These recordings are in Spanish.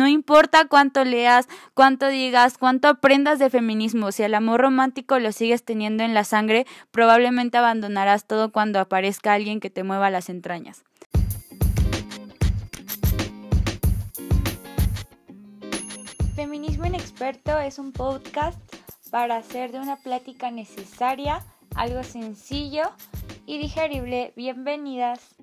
no importa cuánto leas, cuánto digas, cuánto aprendas de feminismo, si el amor romántico lo sigues teniendo en la sangre, probablemente abandonarás todo cuando aparezca alguien que te mueva las entrañas. Feminismo Inexperto es un podcast para hacer de una plática necesaria algo sencillo y digerible. Bienvenidas.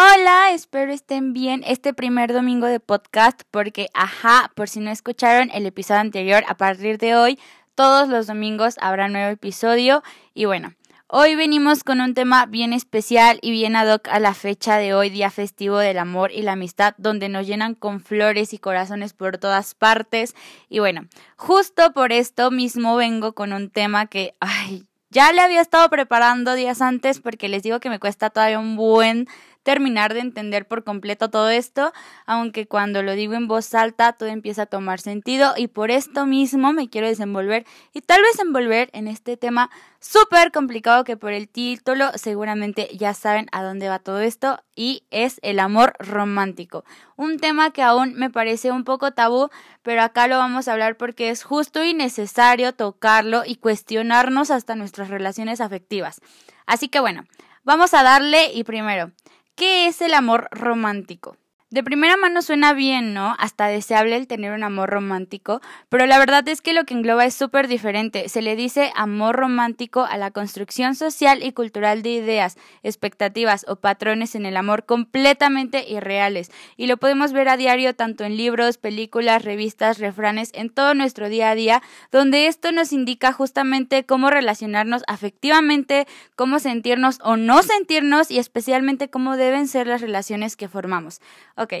Hola, espero estén bien este primer domingo de podcast porque, ajá, por si no escucharon el episodio anterior, a partir de hoy, todos los domingos habrá nuevo episodio y bueno. Hoy venimos con un tema bien especial y bien ad hoc a la fecha de hoy, día festivo del amor y la amistad, donde nos llenan con flores y corazones por todas partes. Y bueno, justo por esto mismo vengo con un tema que, ay, ya le había estado preparando días antes porque les digo que me cuesta todavía un buen terminar de entender por completo todo esto, aunque cuando lo digo en voz alta todo empieza a tomar sentido y por esto mismo me quiero desenvolver y tal vez envolver en este tema súper complicado que por el título seguramente ya saben a dónde va todo esto y es el amor romántico. Un tema que aún me parece un poco tabú, pero acá lo vamos a hablar porque es justo y necesario tocarlo y cuestionarnos hasta nuestras relaciones afectivas. Así que bueno, vamos a darle y primero, ¿Qué es el amor romántico? De primera mano suena bien, ¿no? Hasta deseable el tener un amor romántico, pero la verdad es que lo que engloba es súper diferente. Se le dice amor romántico a la construcción social y cultural de ideas, expectativas o patrones en el amor completamente irreales. Y lo podemos ver a diario tanto en libros, películas, revistas, refranes, en todo nuestro día a día, donde esto nos indica justamente cómo relacionarnos afectivamente, cómo sentirnos o no sentirnos y especialmente cómo deben ser las relaciones que formamos. Ok.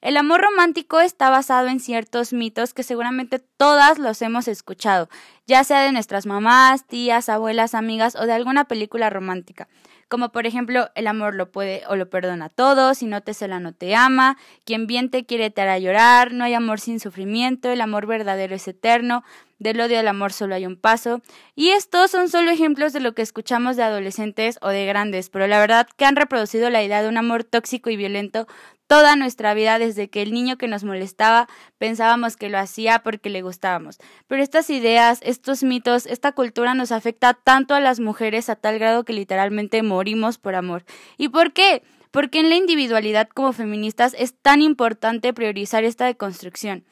El amor romántico está basado en ciertos mitos que seguramente todas los hemos escuchado, ya sea de nuestras mamás, tías, abuelas, amigas o de alguna película romántica. Como por ejemplo, el amor lo puede o lo perdona todo, si no te cela no te ama, quien bien te quiere te hará llorar, no hay amor sin sufrimiento, el amor verdadero es eterno, del odio al amor solo hay un paso. Y estos son solo ejemplos de lo que escuchamos de adolescentes o de grandes, pero la verdad que han reproducido la idea de un amor tóxico y violento toda nuestra vida desde que el niño que nos molestaba pensábamos que lo hacía porque le gustábamos. Pero estas ideas, estos mitos, esta cultura nos afecta tanto a las mujeres a tal grado que literalmente morimos por amor. ¿Y por qué? Porque en la individualidad como feministas es tan importante priorizar esta deconstrucción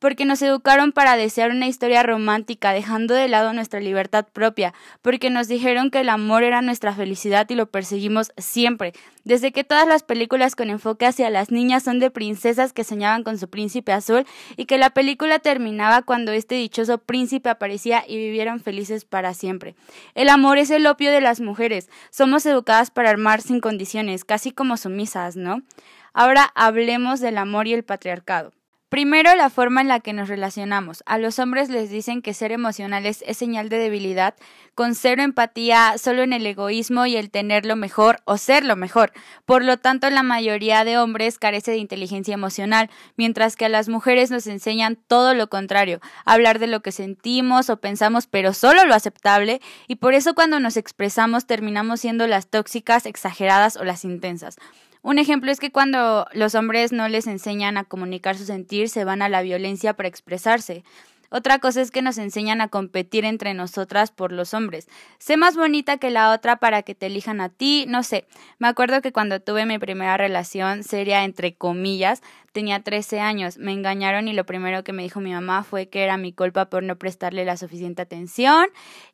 porque nos educaron para desear una historia romántica, dejando de lado nuestra libertad propia, porque nos dijeron que el amor era nuestra felicidad y lo perseguimos siempre. Desde que todas las películas con enfoque hacia las niñas son de princesas que soñaban con su príncipe azul y que la película terminaba cuando este dichoso príncipe aparecía y vivieron felices para siempre. El amor es el opio de las mujeres. Somos educadas para armar sin condiciones, casi como sumisas, ¿no? Ahora hablemos del amor y el patriarcado. Primero, la forma en la que nos relacionamos. A los hombres les dicen que ser emocionales es señal de debilidad, con cero empatía, solo en el egoísmo y el tener lo mejor o ser lo mejor. Por lo tanto, la mayoría de hombres carece de inteligencia emocional, mientras que a las mujeres nos enseñan todo lo contrario, hablar de lo que sentimos o pensamos, pero solo lo aceptable, y por eso cuando nos expresamos terminamos siendo las tóxicas, exageradas o las intensas. Un ejemplo es que cuando los hombres no les enseñan a comunicar su sentir, se van a la violencia para expresarse. Otra cosa es que nos enseñan a competir entre nosotras por los hombres. Sé más bonita que la otra para que te elijan a ti, no sé. Me acuerdo que cuando tuve mi primera relación seria, entre comillas, tenía 13 años. Me engañaron y lo primero que me dijo mi mamá fue que era mi culpa por no prestarle la suficiente atención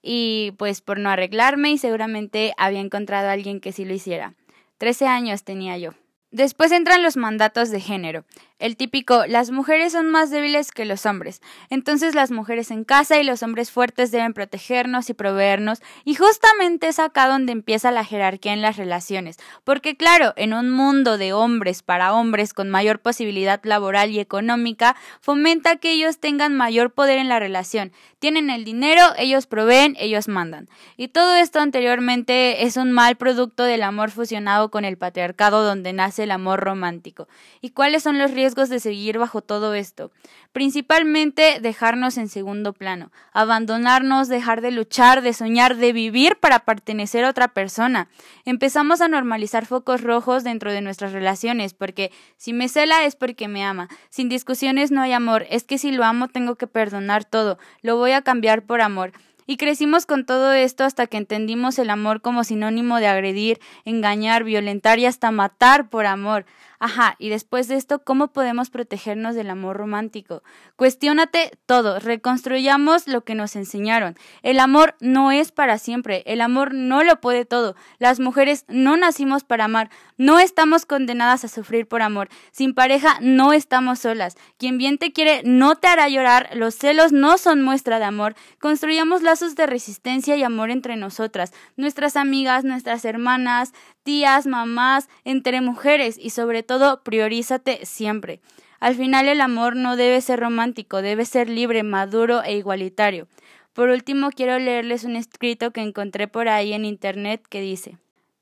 y pues por no arreglarme y seguramente había encontrado a alguien que sí lo hiciera. Trece años tenía yo. Después entran los mandatos de género. El típico, las mujeres son más débiles que los hombres. Entonces las mujeres en casa y los hombres fuertes deben protegernos y proveernos. Y justamente es acá donde empieza la jerarquía en las relaciones. Porque claro, en un mundo de hombres para hombres con mayor posibilidad laboral y económica, fomenta que ellos tengan mayor poder en la relación. Tienen el dinero, ellos proveen, ellos mandan. Y todo esto anteriormente es un mal producto del amor fusionado con el patriarcado donde nace el amor romántico. ¿Y cuáles son los riesgos de seguir bajo todo esto? Principalmente dejarnos en segundo plano, abandonarnos, dejar de luchar, de soñar, de vivir para pertenecer a otra persona. Empezamos a normalizar focos rojos dentro de nuestras relaciones, porque si me cela es porque me ama. Sin discusiones no hay amor, es que si lo amo tengo que perdonar todo, lo voy a cambiar por amor. Y crecimos con todo esto hasta que entendimos el amor como sinónimo de agredir, engañar, violentar y hasta matar por amor. Ajá, y después de esto, ¿cómo podemos protegernos del amor romántico? Cuestiónate todo, reconstruyamos lo que nos enseñaron. El amor no es para siempre, el amor no lo puede todo. Las mujeres no nacimos para amar, no estamos condenadas a sufrir por amor. Sin pareja no estamos solas. Quien bien te quiere no te hará llorar, los celos no son muestra de amor. Construyamos de resistencia y amor entre nosotras, nuestras amigas, nuestras hermanas, tías, mamás, entre mujeres y sobre todo priorízate siempre. Al final el amor no debe ser romántico, debe ser libre, maduro e igualitario. Por último, quiero leerles un escrito que encontré por ahí en Internet que dice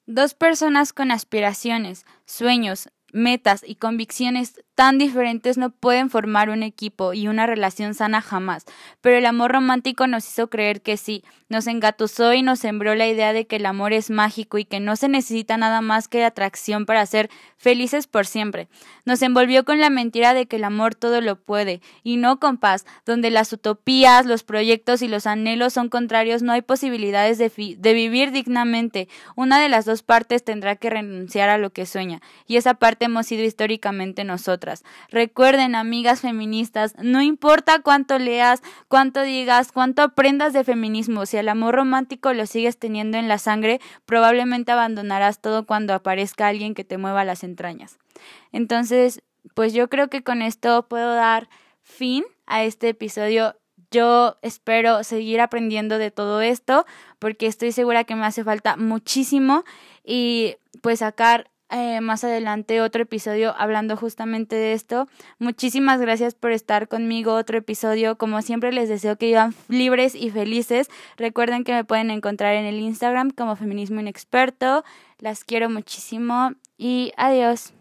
Dos personas con aspiraciones, sueños, metas y convicciones tan diferentes no pueden formar un equipo y una relación sana jamás, pero el amor romántico nos hizo creer que sí, nos engatusó y nos sembró la idea de que el amor es mágico y que no se necesita nada más que atracción para ser felices por siempre. Nos envolvió con la mentira de que el amor todo lo puede, y no con paz, donde las utopías, los proyectos y los anhelos son contrarios, no hay posibilidades de, vivir dignamente. Una de las dos partes tendrá que renunciar a lo que sueña, y esa parte hemos sido históricamente nosotros. Recuerden, amigas feministas, no importa cuánto leas, cuánto digas, cuánto aprendas de feminismo, si el amor romántico lo sigues teniendo en la sangre, probablemente abandonarás todo cuando aparezca alguien que te mueva las entrañas. Entonces, pues yo creo que con esto puedo dar fin a este episodio yo espero seguir aprendiendo de todo esto porque estoy segura que me hace falta muchísimo y pues sacar eh, más adelante otro episodio hablando justamente de esto. Muchísimas gracias por estar conmigo otro episodio. Como siempre les deseo que vivan libres y felices. Recuerden que me pueden encontrar en el Instagram como Feminismo Inexperto. Las quiero muchísimo y adiós.